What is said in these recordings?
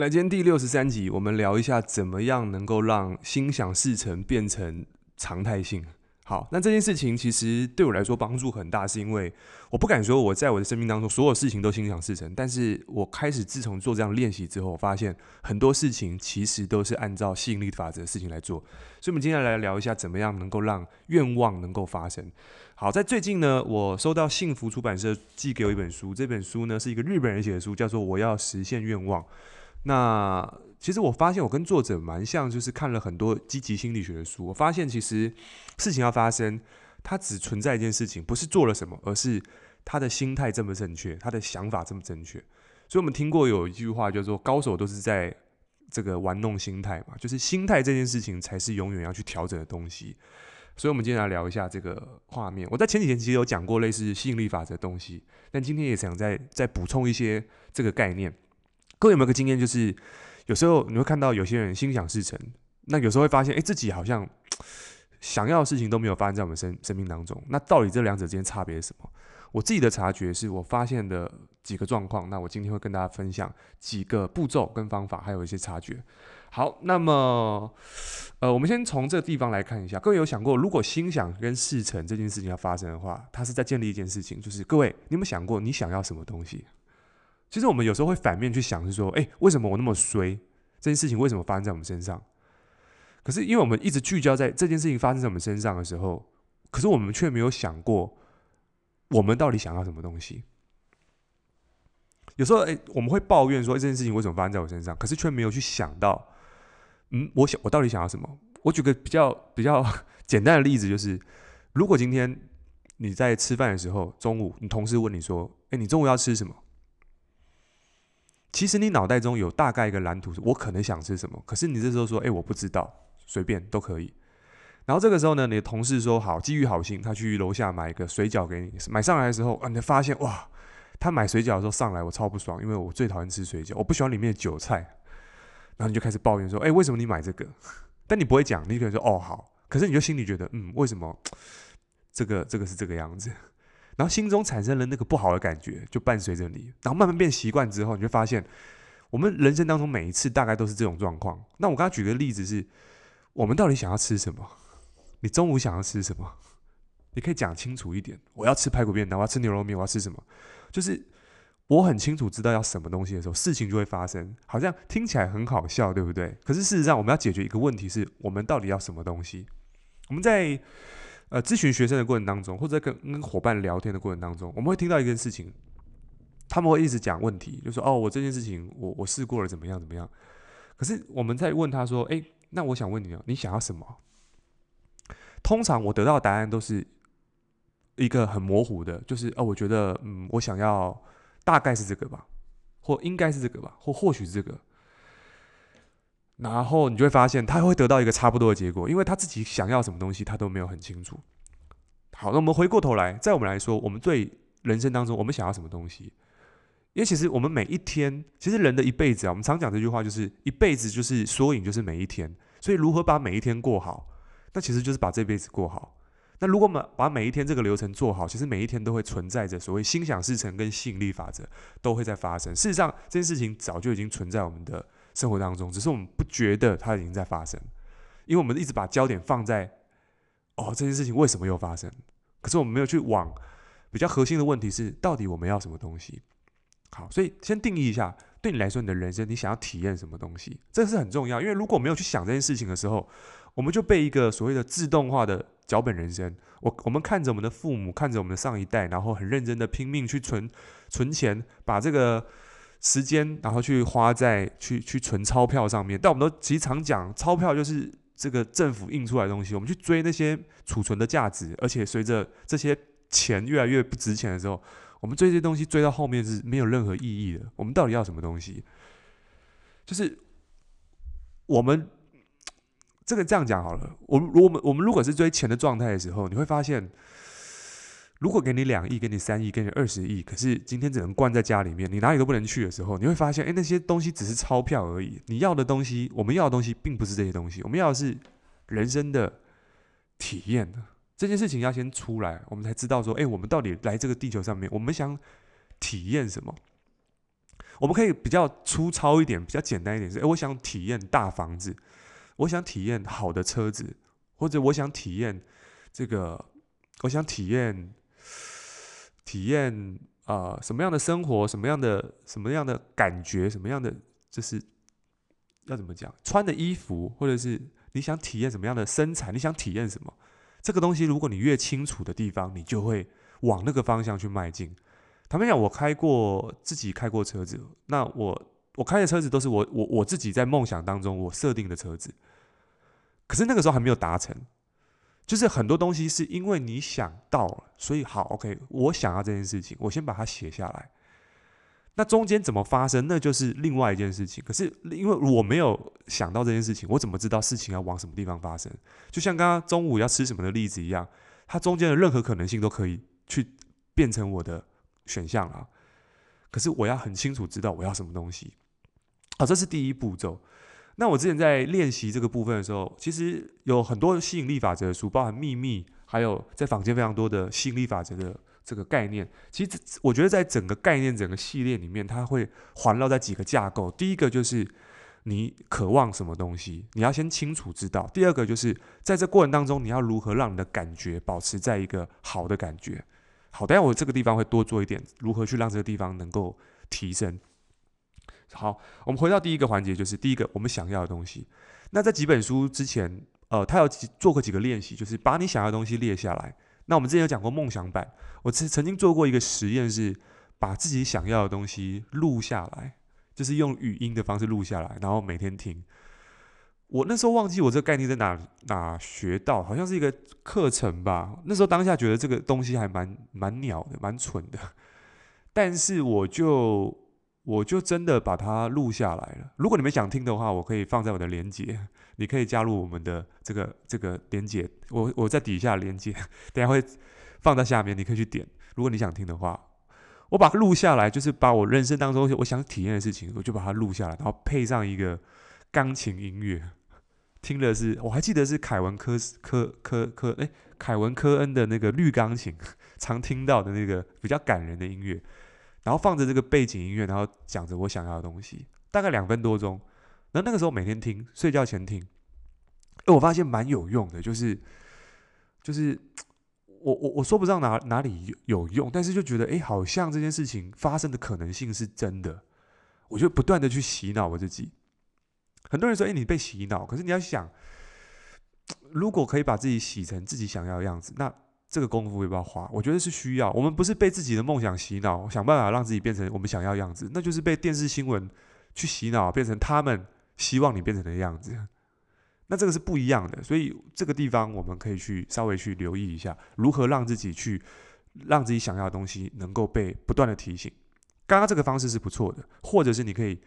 来，今天第六十三集，我们聊一下怎么样能够让心想事成变成常态性。好，那这件事情其实对我来说帮助很大，是因为我不敢说我在我的生命当中所有事情都心想事成，但是我开始自从做这样练习之后，我发现很多事情其实都是按照吸引力法则的事情来做。所以，我们今天来聊一下怎么样能够让愿望能够发生。好，在最近呢，我收到幸福出版社寄给我一本书，这本书呢是一个日本人写的书，叫做《我要实现愿望》。那其实我发现我跟作者蛮像，就是看了很多积极心理学的书。我发现其实事情要发生，它只存在一件事情，不是做了什么，而是他的心态正不正确，他的想法正不正确。所以我们听过有一句话叫做“高手都是在这个玩弄心态”嘛，就是心态这件事情才是永远要去调整的东西。所以，我们今天来聊一下这个画面。我在前几天其实有讲过类似吸引力法则的东西，但今天也想再再补充一些这个概念。各位有没有个经验，就是有时候你会看到有些人心想事成，那有时候会发现，哎，自己好像 想要的事情都没有发生在我们生生命当中。那到底这两者之间差别是什么？我自己的察觉是我发现的几个状况。那我今天会跟大家分享几个步骤跟方法，还有一些察觉。好，那么呃，我们先从这个地方来看一下。各位有想过，如果心想跟事成这件事情要发生的话，它是在建立一件事情，就是各位，你有没有想过你想要什么东西？其实我们有时候会反面去想，是说，哎，为什么我那么衰？这件事情为什么发生在我们身上？可是因为我们一直聚焦在这件事情发生在我们身上的时候，可是我们却没有想过，我们到底想要什么东西？有时候，哎，我们会抱怨说，这件事情为什么发生在我身上？可是却没有去想到，嗯，我想我到底想要什么？我举个比较比较 简单的例子，就是如果今天你在吃饭的时候，中午你同事问你说，哎，你中午要吃什么？其实你脑袋中有大概一个蓝图，我可能想吃什么，可是你这时候说，哎，我不知道，随便都可以。然后这个时候呢，你的同事说好，基于好心，他去楼下买一个水饺给你。买上来的时候，啊，你发现哇，他买水饺的时候上来，我超不爽，因为我最讨厌吃水饺，我不喜欢里面的韭菜。然后你就开始抱怨说，哎，为什么你买这个？但你不会讲，你可能说，哦，好。可是你就心里觉得，嗯，为什么这个这个是这个样子？然后心中产生了那个不好的感觉，就伴随着你，然后慢慢变习惯之后，你就发现，我们人生当中每一次大概都是这种状况。那我刚刚举个例子是，我们到底想要吃什么？你中午想要吃什么？你可以讲清楚一点。我要吃排骨面，我要吃牛肉面，我要吃什么？就是我很清楚知道要什么东西的时候，事情就会发生。好像听起来很好笑，对不对？可是事实上，我们要解决一个问题是，我们到底要什么东西？我们在。呃，咨询学生的过程当中，或者跟跟伙伴聊天的过程当中，我们会听到一件事情，他们会一直讲问题，就说：“哦，我这件事情我我试过了，怎么样怎么样？”可是我们在问他说：“诶，那我想问你哦，你想要什么？”通常我得到的答案都是一个很模糊的，就是哦，我觉得嗯，我想要大概是这个吧，或应该是这个吧，或或许是这个。然后你就会发现，他会得到一个差不多的结果，因为他自己想要什么东西，他都没有很清楚。好，那我们回过头来，在我们来说，我们对人生当中，我们想要什么东西？因为其实我们每一天，其实人的一辈子啊，我们常讲这句话，就是一辈子就是缩影，就是每一天。所以，如何把每一天过好，那其实就是把这辈子过好。那如果我们把每一天这个流程做好，其实每一天都会存在着所谓心想事成跟吸引力法则都会在发生。事实上，这件事情早就已经存在我们的。生活当中，只是我们不觉得它已经在发生，因为我们一直把焦点放在哦，这件事情为什么又发生？可是我们没有去往比较核心的问题是，到底我们要什么东西？好，所以先定义一下，对你来说，你的人生你想要体验什么东西？这是很重要，因为如果没有去想这件事情的时候，我们就被一个所谓的自动化的脚本人生。我我们看着我们的父母，看着我们的上一代，然后很认真的拼命去存存钱，把这个。时间，然后去花在去去存钞票上面，但我们都其实常讲，钞票就是这个政府印出来的东西。我们去追那些储存的价值，而且随着这些钱越来越不值钱的时候，我们追这些东西追到后面是没有任何意义的。我们到底要什么东西？就是我们这个这样讲好了。我们如果我们我们如果是追钱的状态的时候，你会发现。如果给你两亿，给你三亿，给你二十亿，可是今天只能关在家里面，你哪里都不能去的时候，你会发现，诶，那些东西只是钞票而已。你要的东西，我们要的东西，并不是这些东西。我们要的是人生的体验。这件事情要先出来，我们才知道说，诶，我们到底来这个地球上面，我们想体验什么？我们可以比较粗糙一点，比较简单一点是，诶，我想体验大房子，我想体验好的车子，或者我想体验这个，我想体验体验啊、什么样的生活，什么样的什么样的感觉，什么样的就是要怎么讲，穿的衣服，或者是你想体验什么样的身材，你想体验什么，这个东西，如果你越清楚的地方，你就会往那个方向去迈进。坦白讲，我开过自己开过车子，那我我开的车子都是我我我自己在梦想当中我设定的车子，可是那个时候还没有达成，就是很多东西是因为你想到了，所以好 OK，我想要这件事情，我先把它写下来。那中间怎么发生，那就是另外一件事情。可是因为我没有想到这件事情，我怎么知道事情要往什么地方发生？就像刚刚中午要吃什么的例子一样，它中间的任何可能性都可以去变成我的。选项啊，可是我要很清楚知道我要什么东西，好，这是第一步骤。那我之前在练习这个部分的时候，其实有很多吸引力法则的书，包含秘密，还有在坊间非常多的吸引力法则的这个概念。其实我觉得在整个概念、整个系列里面，它会环绕在几个架构。第一个就是你渴望什么东西，你要先清楚知道；第二个就是在这过程当中，你要如何让你的感觉保持在一个好的感觉。好，等下我这个地方会多做一点，如何去让这个地方能够提升。好，我们回到第一个环节，就是第一个我们想要的东西。那在几本书之前，呃，他有做过几个练习，就是把你想要的东西列下来。那我们之前有讲过梦想版，我曾曾经做过一个实验，是把自己想要的东西录下来，就是用语音的方式录下来，然后每天听。我那时候忘记我这个概念在哪哪学到，好像是一个课程吧。那时候当下觉得这个东西还蛮蛮鸟的，蛮蠢的。但是我就我就真的把它录下来了。如果你们想听的话，我可以放在我的连接，你可以加入我们的这个这个连接。我我在底下连接，等下会放在下面，你可以去点。如果你想听的话，我把它录下来，就是把我人生当中我想体验的事情，我就把它录下来，然后配上一个钢琴音乐。听的是，我还记得是凯文科科科科，哎，凯文科恩的那个绿钢琴，常听到的那个比较感人的音乐，然后放着这个背景音乐，然后讲着我想要的东西，大概两分多钟。那那个时候每天听，睡觉前听，哎，我发现蛮有用的，就是就是我我我说不上哪哪里有用，但是就觉得哎，好像这件事情发生的可能性是真的，我就不断的去洗脑我自己。很多人说：“哎，你被洗脑。”可是你要想，如果可以把自己洗成自己想要的样子，那这个功夫会不要花？我觉得是需要。我们不是被自己的梦想洗脑，想办法让自己变成我们想要的样子，那就是被电视新闻去洗脑，变成他们希望你变成的样子。那这个是不一样的。所以这个地方我们可以去稍微去留意一下，如何让自己去让自己想要的东西能够被不断的提醒。刚刚这个方式是不错的，或者是你可以。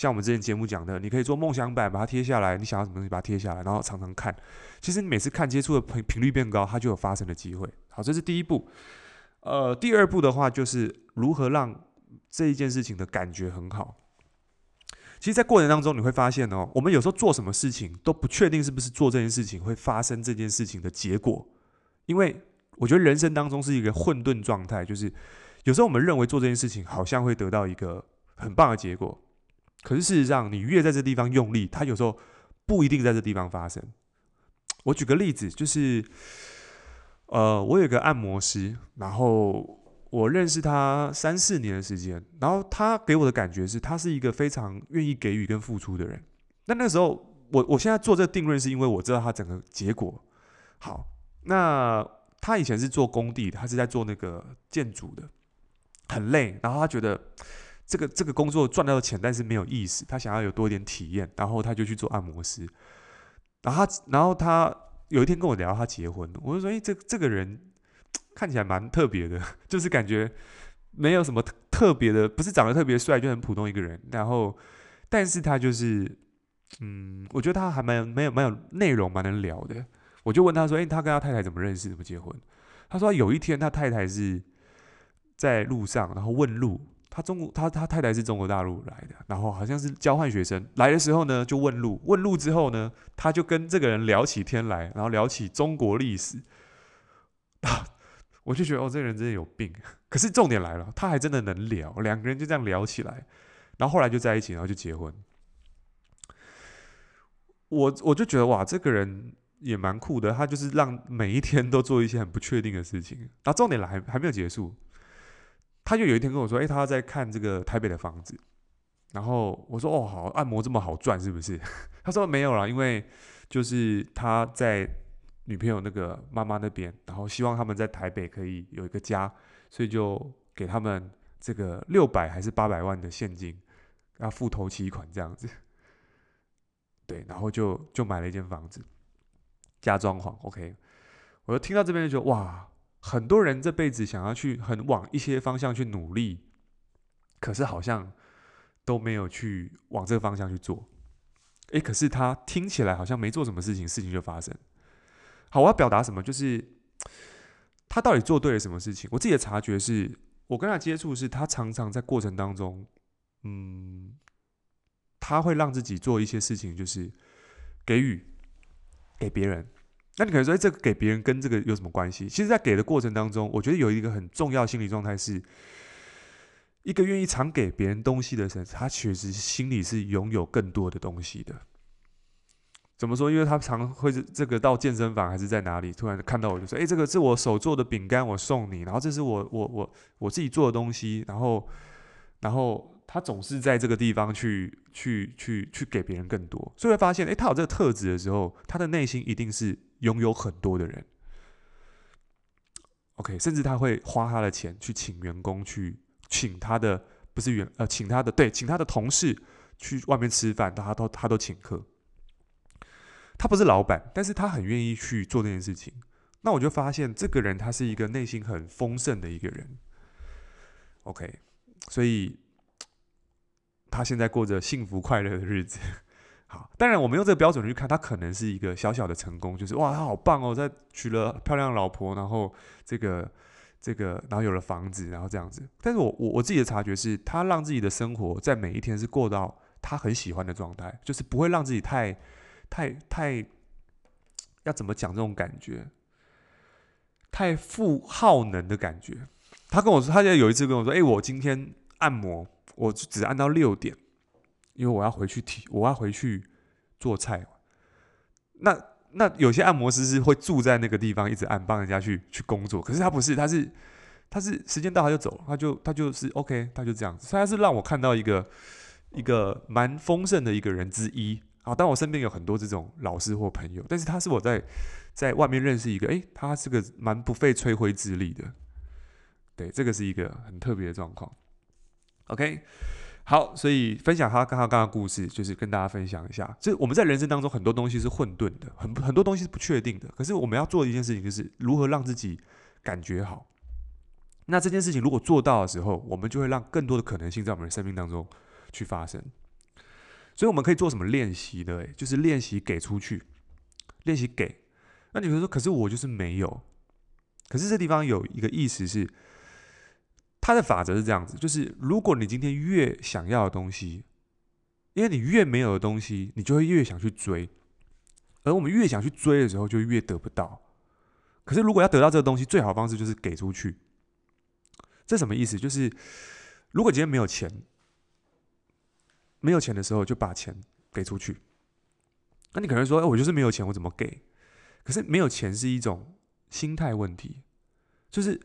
像我们之前节目讲的，你可以做梦想板，把它贴下来。你想要什么东西，把它贴下来，然后常常看。其实你每次看接触的频频率变高，它就有发生的机会。好，这是第一步。呃，第二步的话就是如何让这一件事情的感觉很好。其实，在过程当中你会发现哦，我们有时候做什么事情都不确定是不是做这件事情会发生这件事情的结果，因为我觉得人生当中是一个混沌状态，就是有时候我们认为做这件事情好像会得到一个很棒的结果。可是事实上，你越在这地方用力，它有时候不一定在这地方发生。我举个例子，就是，呃，我有个按摩师，然后我认识他三四年的时间，然后他给我的感觉是他是一个非常愿意给予跟付出的人。那那时候，我我现在做这个定论，是因为我知道他整个结果。好，那他以前是做工地的，他是在做那个建筑的，很累，然后他觉得。这个这个工作赚到的钱，但是没有意思。他想要有多一点体验，然后他就去做按摩师。然后他，然后他有一天跟我聊，他结婚。我就说：“诶，这这个人 看起来蛮特别的，就是感觉没有什么特别的，不是长得特别帅，就很普通一个人。然后，但是他就是，嗯，我觉得他还蛮蛮有蛮有内容，蛮能聊的。我就问他说：‘诶，他跟他太太怎么认识，怎么结婚？’他说有一天他太太是在路上，然后问路。”他中国，他他太太是中国大陆来的，然后好像是交换学生来的时候呢，就问路，问路之后呢，他就跟这个人聊起天来，然后聊起中国历史，啊，我就觉得哦，这个人真的有病。可是重点来了，他还真的能聊，两个人就这样聊起来。然后后来就在一起，然后就结婚。我我就觉得哇，这个人也蛮酷的，他就是让每一天都做一些很不确定的事情。然后重点来还还没有结束，他就有一天跟我说：“哎，他在看这个台北的房子。”然后我说：“哦，好，按摩这么好赚是不是？” 他说：“没有啦，因为就是他在女朋友那个妈妈那边，然后希望他们在台北可以有一个家，所以就给他们这个六百还是八百万的现金，要付头期款这样子。”对，然后就就买了一间房子，加装潢。OK，我就听到这边就觉得哇，很多人这辈子想要去很往一些方向去努力，可是好像都没有去往这个方向去做。诶，可是他听起来好像没做什么事情，事情就发生。好，我要表达什么？就是他到底做对了什么事情？我自己的察觉是，我跟他接触是，他常常在过程当中，嗯。他会让自己做一些事情，就是给予给别人。那你可能说，这个给别人跟这个有什么关系？其实，在给的过程当中，我觉得有一个很重要心理状态是，一个愿意常给别人东西的人，他确实心里是拥有更多的东西的。怎么说？因为他常会这个到健身房还是在哪里，突然看到我就说：“哎，这个是我手做的饼干，我送你。”然后这是我我我我自己做的东西，然后然后。他总是在这个地方去去去去给别人更多，所以会发现，诶，他有这个特质的时候，他的内心一定是拥有很多的人。OK，甚至他会花他的钱去请员工去请他的不是员呃，请他的对，请他的同事去外面吃饭，他都他都请客。他不是老板，但是他很愿意去做这件事情。那我就发现，这个人他是一个内心很丰盛的一个人。OK，所以。他现在过着幸福快乐的日子，好，当然我们用这个标准去看，他可能是一个小小的成功，就是哇，他好棒哦，在娶了漂亮老婆，然后这个这个，然后有了房子，然后这样子。但是我我我自己的察觉是，他让自己的生活在每一天是过到他很喜欢的状态，就是不会让自己太太太要怎么讲这种感觉，太负耗能的感觉。他跟我说，他现在有一次跟我说，哎，我今天按摩。我只按到六点，因为我要回去提，我要回去做菜。那那有些按摩师是会住在那个地方，一直按，帮人家去去工作。可是他不是，他是他是时间到他就走，他就他就是 OK，他就这样子。所以他是让我看到一个一个蛮丰盛的一个人之一。好，但我身边有很多这种老师或朋友，但是他是我在在外面认识一个，诶，他是个蛮不费吹灰之力的。对，这个是一个很特别的状况。OK，好，所以分享他刚刚刚的故事，就是跟大家分享一下，就我们在人生当中很多东西是混沌的，很很多东西是不确定的。可是我们要做的一件事情，就是如何让自己感觉好。那这件事情如果做到的时候，我们就会让更多的可能性在我们的生命当中去发生。所以我们可以做什么练习呢？就是练习给出去，练习给。那你会说，可是我就是没有。可是这地方有一个意思是。他的法则是这样子，就是如果你今天越想要的东西，因为你越没有的东西，你就会越想去追，而我们越想去追的时候，就越得不到。可是如果要得到这个东西，最好的方式就是给出去。这什么意思？就是如果今天没有钱，没有钱的时候，就把钱给出去。那你可能说，哎，我就是没有钱，我怎么给？可是没有钱是一种心态问题，就是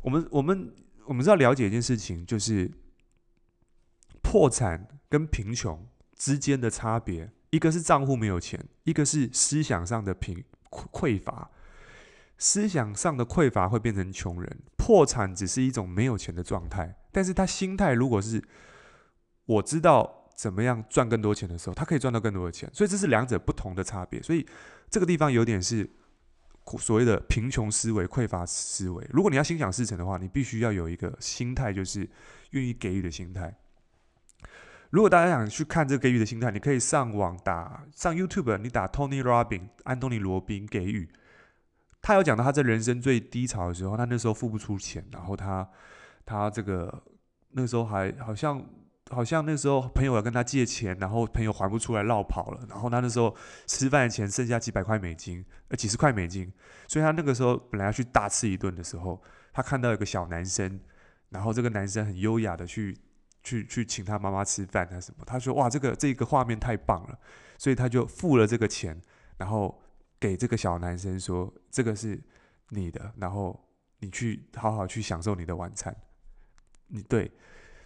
我们我们。我们知道了解一件事情，就是破产跟贫穷之间的差别，一个是账户没有钱，一个是思想上的贫匮乏。思想上的匮乏会变成穷人，破产只是一种没有钱的状态。但是他心态如果是我知道怎么样赚更多钱的时候，他可以赚到更多的钱。所以这是两者不同的差别。所以这个地方有点是。所谓的贫穷思维、匮乏思维，如果你要心想事成的话，你必须要有一个心态，就是愿意给予的心态。如果大家想去看这个给予的心态，你可以上网打上 YouTube，你打 Tony robbin 安东尼罗宾给予，他有讲到他在人生最低潮的时候，他那时候付不出钱，然后他他这个那时候还好像。好像那时候朋友要跟他借钱，然后朋友还不出来，落跑了。然后他那时候吃饭的钱剩下几百块美金，呃，几十块美金。所以他那个时候本来要去大吃一顿的时候，他看到有个小男生，然后这个男生很优雅的去去去请他妈妈吃饭啊什么。他说：“哇，这个这个画面太棒了。”所以他就付了这个钱，然后给这个小男生说：“这个是你的，然后你去好好去享受你的晚餐。”你对，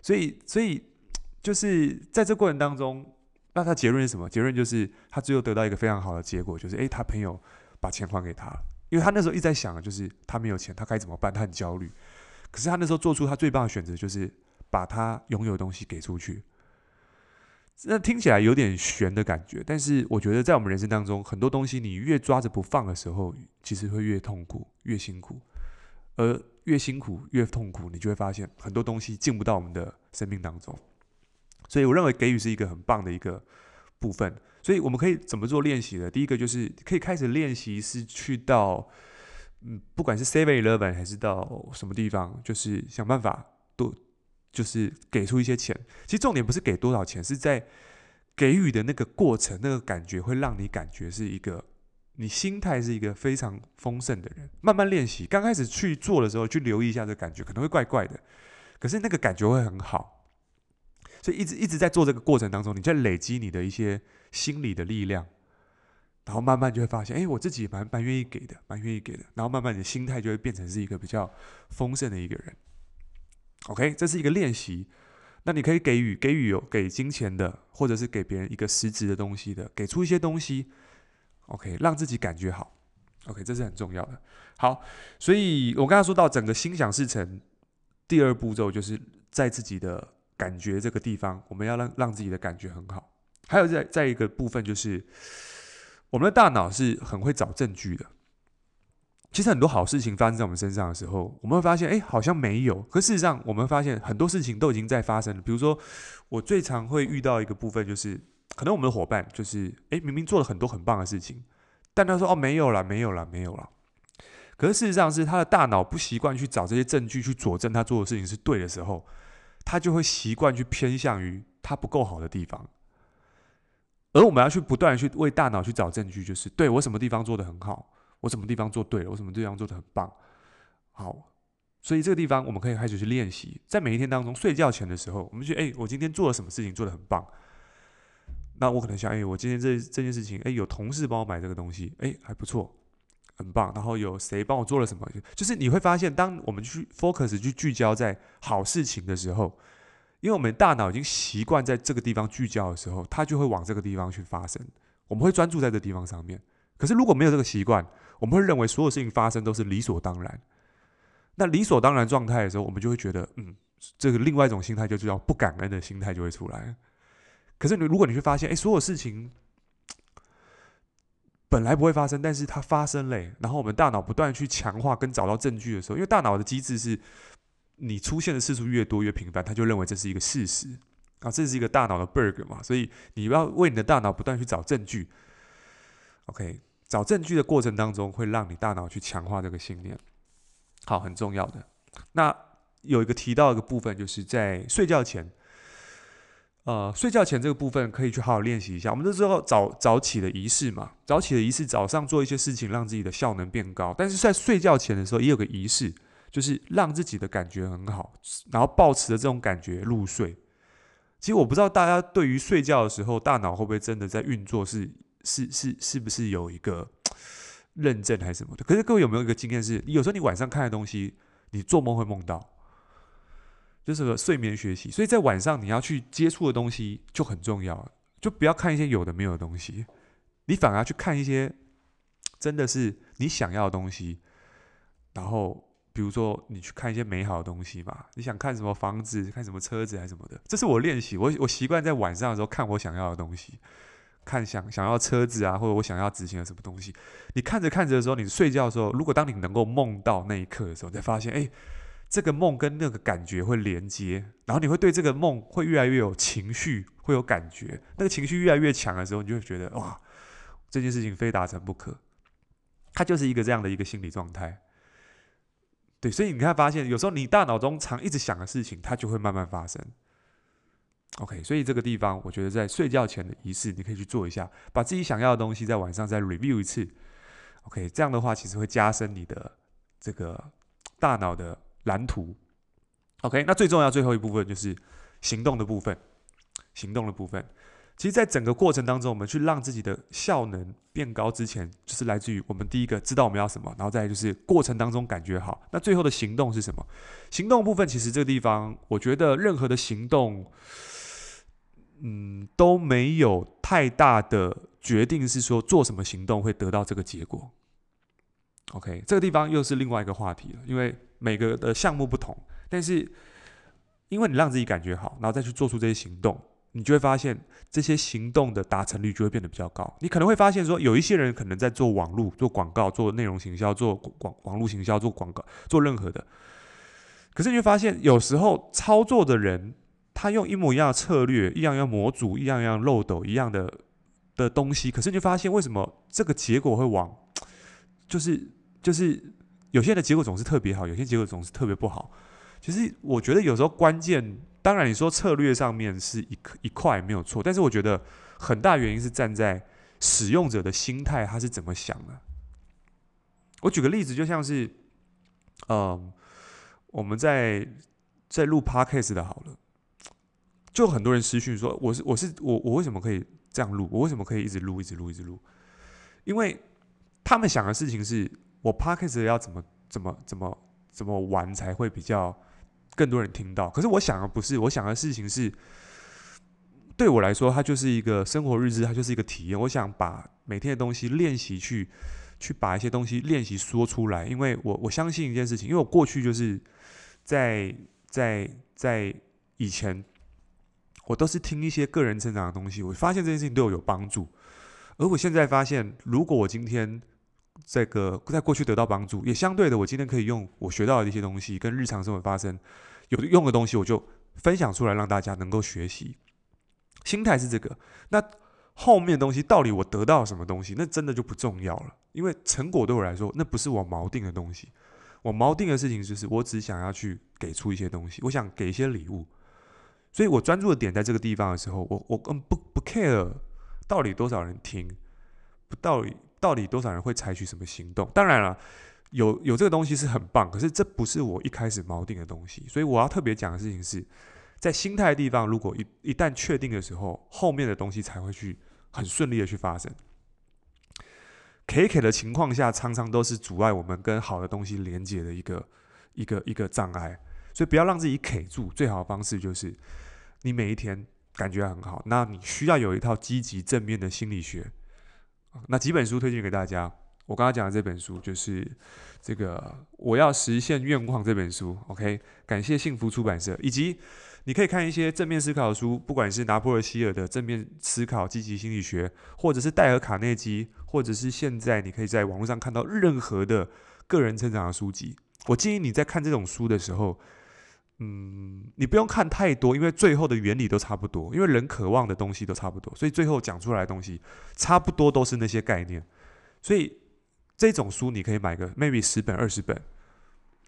所以所以就是在这过程当中，那他结论是什么？结论就是他最后得到一个非常好的结果，就是诶，他朋友把钱还给他了，因为他那时候一直在想，就是他没有钱，他该怎么办？他很焦虑。可是他那时候做出他最棒的选择，就是把他拥有的东西给出去。那听起来有点悬的感觉，但是我觉得在我们人生当中，很多东西你越抓着不放的时候，其实会越痛苦、越辛苦。而越辛苦越痛苦，你就会发现很多东西进不到我们的生命当中。所以我认为给予是一个很棒的一个部分。所以我们可以怎么做练习呢？第一个就是可以开始练习，是去到。嗯，不管是 Seven Eleven 还是到什么地方，就是想办法多，就是给出一些钱。其实重点不是给多少钱，是在给予的那个过程，那个感觉会让你感觉是一个，你心态是一个非常丰盛的人。慢慢练习，刚开始去做的时候，去留意一下这感觉，可能会怪怪的，可是那个感觉会很好。所以一直一直在做这个过程当中，你在累积你的一些心理的力量。然后慢慢就会发现，哎，我自己蛮蛮愿意给的，蛮愿意给的。然后慢慢你的心态就会变成是一个比较丰盛的一个人。OK，这是一个练习。那你可以给予给予有给金钱的，或者是给别人一个实质的东西的，给出一些东西。OK，让自己感觉好。OK，这是很重要的。好，所以我刚才说到整个心想事成，第二步骤就是在自己的感觉这个地方，我们要让让自己的感觉很好。还有在在一个部分就是。我们的大脑是很会找证据的。其实很多好事情发生在我们身上的时候，我们会发现，哎，好像没有。可事实上，我们发现很多事情都已经在发生了。比如说，我最常会遇到一个部分，就是可能我们的伙伴就是，哎，明明做了很多很棒的事情，但他说，哦，没有了，没有了，没有了。可是事实上是他的大脑不习惯去找这些证据去佐证他做的事情是对的时候，他就会习惯去偏向于他不够好的地方。而我们要去不断去为大脑去找证据，就是对我什么地方做得很好，我什么地方做对了，我什么地方做得很棒。好，所以这个地方我们可以开始去练习，在每一天当中睡觉前的时候，我们去哎，我今天做了什么事情做得很棒。那我可能想，哎，我今天这这件事情，哎，有同事帮我买这个东西，哎，还不错，很棒。然后有谁帮我做了什么？就是你会发现，当我们去 focus 去聚焦在好事情的时候。因为我们大脑已经习惯在这个地方聚焦的时候，它就会往这个地方去发生。我们会专注在这地方上面。可是如果没有这个习惯，我们会认为所有事情发生都是理所当然。那理所当然状态的时候，我们就会觉得，嗯，这个另外一种心态就叫不感恩的心态就会出来。可是你如果你去发现，哎，所有事情本来不会发生，但是它发生了，然后我们大脑不断去强化跟找到证据的时候，因为大脑的机制是。你出现的次数越多越频繁，他就认为这是一个事实啊，这是一个大脑的 bug 嘛，所以你要为你的大脑不断去找证据。OK，找证据的过程当中，会让你大脑去强化这个信念。好，很重要的。那有一个提到一个部分，就是在睡觉前，呃，睡觉前这个部分可以去好好练习一下。我们都知道早早起的仪式嘛，早起的仪式，早上做一些事情，让自己的效能变高。但是在睡觉前的时候，也有个仪式。就是让自己的感觉很好，然后保持着这种感觉入睡。其实我不知道大家对于睡觉的时候，大脑会不会真的在运作是，是是是是不是有一个认证还是什么的？可是各位有没有一个经验是，有时候你晚上看的东西，你做梦会梦到，就是个睡眠学习。所以在晚上你要去接触的东西就很重要，就不要看一些有的没有的东西，你反而去看一些真的是你想要的东西，然后。比如说，你去看一些美好的东西嘛，你想看什么房子，看什么车子还是什么的，这是我练习。我我习惯在晚上的时候看我想要的东西，看想想要车子啊，或者我想要执行的什么东西。你看着看着的时候，你睡觉的时候，如果当你能够梦到那一刻的时候，你才发现，哎，这个梦跟那个感觉会连接，然后你会对这个梦会越来越有情绪，会有感觉。那个情绪越来越强的时候，你就会觉得哇，这件事情非达成不可。它就是一个这样的一个心理状态。对，所以你看，发现有时候你大脑中常一直想的事情，它就会慢慢发生。OK，所以这个地方，我觉得在睡觉前的仪式，你可以去做一下，把自己想要的东西在晚上再 review 一次。OK，这样的话，其实会加深你的这个大脑的蓝图。OK，那最重要最后一部分就是行动的部分，行动的部分。其实，在整个过程当中，我们去让自己的效能变高之前，就是来自于我们第一个知道我们要什么，然后再就是过程当中感觉好。那最后的行动是什么？行动部分，其实这个地方，我觉得任何的行动，嗯，都没有太大的决定，是说做什么行动会得到这个结果。OK，这个地方又是另外一个话题了，因为每个的项目不同，但是因为你让自己感觉好，然后再去做出这些行动。你就会发现，这些行动的达成率就会变得比较高。你可能会发现说，有一些人可能在做网络、做广告、做内容行销、做广网络行销、做广告、做任何的。可是你会发现，有时候操作的人，他用一模一样的策略、一样样模组、一样样漏斗、一样的的东西，可是你就发现，为什么这个结果会往，就是就是有些的结果总是特别好，有些结果总是特别不好。其实我觉得有时候关键。当然，你说策略上面是一一块没有错，但是我觉得很大原因是站在使用者的心态，他是怎么想的。我举个例子，就像是，嗯，我们在在录 Podcast 的，好了，就很多人私讯说，我是我是我我为什么可以这样录？我为什么可以一直录一直录一直录？因为他们想的事情是我 Podcast 要怎么怎么怎么怎么玩才会比较。更多人听到，可是我想的不是，我想的事情是，对我来说，它就是一个生活日志，它就是一个体验。我想把每天的东西练习去，去把一些东西练习说出来，因为我我相信一件事情，因为我过去就是在在在以前，我都是听一些个人成长的东西，我发现这件事情对我有帮助，而我现在发现，如果我今天。这个在过去得到帮助，也相对的，我今天可以用我学到的一些东西，跟日常生活发生有用的东西，我就分享出来，让大家能够学习。心态是这个，那后面的东西到底我得到什么东西，那真的就不重要了，因为成果对我来说，那不是我锚定的东西。我锚定的事情就是，我只想要去给出一些东西，我想给一些礼物，所以我专注的点在这个地方的时候，我我根本不不 care 到底多少人听，不到底。到底多少人会采取什么行动？当然了，有有这个东西是很棒，可是这不是我一开始锚定的东西。所以我要特别讲的事情是，在心态地方，如果一一旦确定的时候，后面的东西才会去很顺利的去发生。K K 的情况下，常常都是阻碍我们跟好的东西连接的一个一个一个障碍。所以不要让自己 K 住，最好的方式就是你每一天感觉很好，那你需要有一套积极正面的心理学。那几本书推荐给大家，我刚刚讲的这本书就是这个《我要实现愿望》这本书。OK，感谢幸福出版社，以及你可以看一些正面思考的书，不管是拿破仑希尔的正面思考、积极心理学，或者是戴尔卡内基，或者是现在你可以在网络上看到任何的个人成长的书籍。我建议你在看这种书的时候。嗯，你不用看太多，因为最后的原理都差不多，因为人渴望的东西都差不多，所以最后讲出来的东西差不多都是那些概念。所以这种书你可以买个 maybe 十本二十本，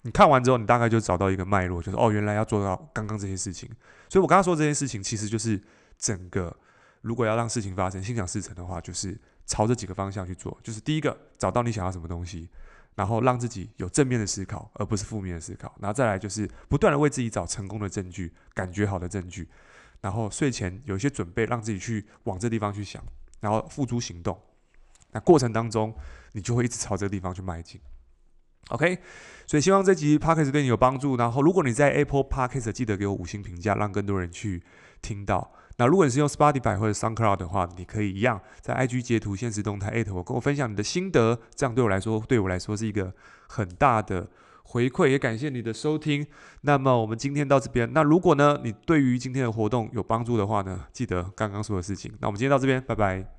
你看完之后，你大概就找到一个脉络，就是哦，原来要做到刚刚这些事情。所以我刚刚说这件事情，其实就是整个如果要让事情发生，心想事成的话，就是朝这几个方向去做。就是第一个，找到你想要什么东西。然后让自己有正面的思考，而不是负面的思考。然后再来就是不断的为自己找成功的证据，感觉好的证据。然后睡前有一些准备，让自己去往这地方去想，然后付诸行动。那过程当中，你就会一直朝这个地方去迈进。OK，所以希望这集 Podcast 对你有帮助。然后如果你在 Apple Podcast，记得给我五星评价，让更多人去听到。那如果你是用 Spotify 或者 SoundCloud 的话，你可以一样在 IG 截图、现实动态艾特我，跟我分享你的心得，这样对我来说，对我来说是一个很大的回馈，也感谢你的收听。那么我们今天到这边，那如果呢，你对于今天的活动有帮助的话呢，记得刚刚说的事情。那我们今天到这边，拜拜。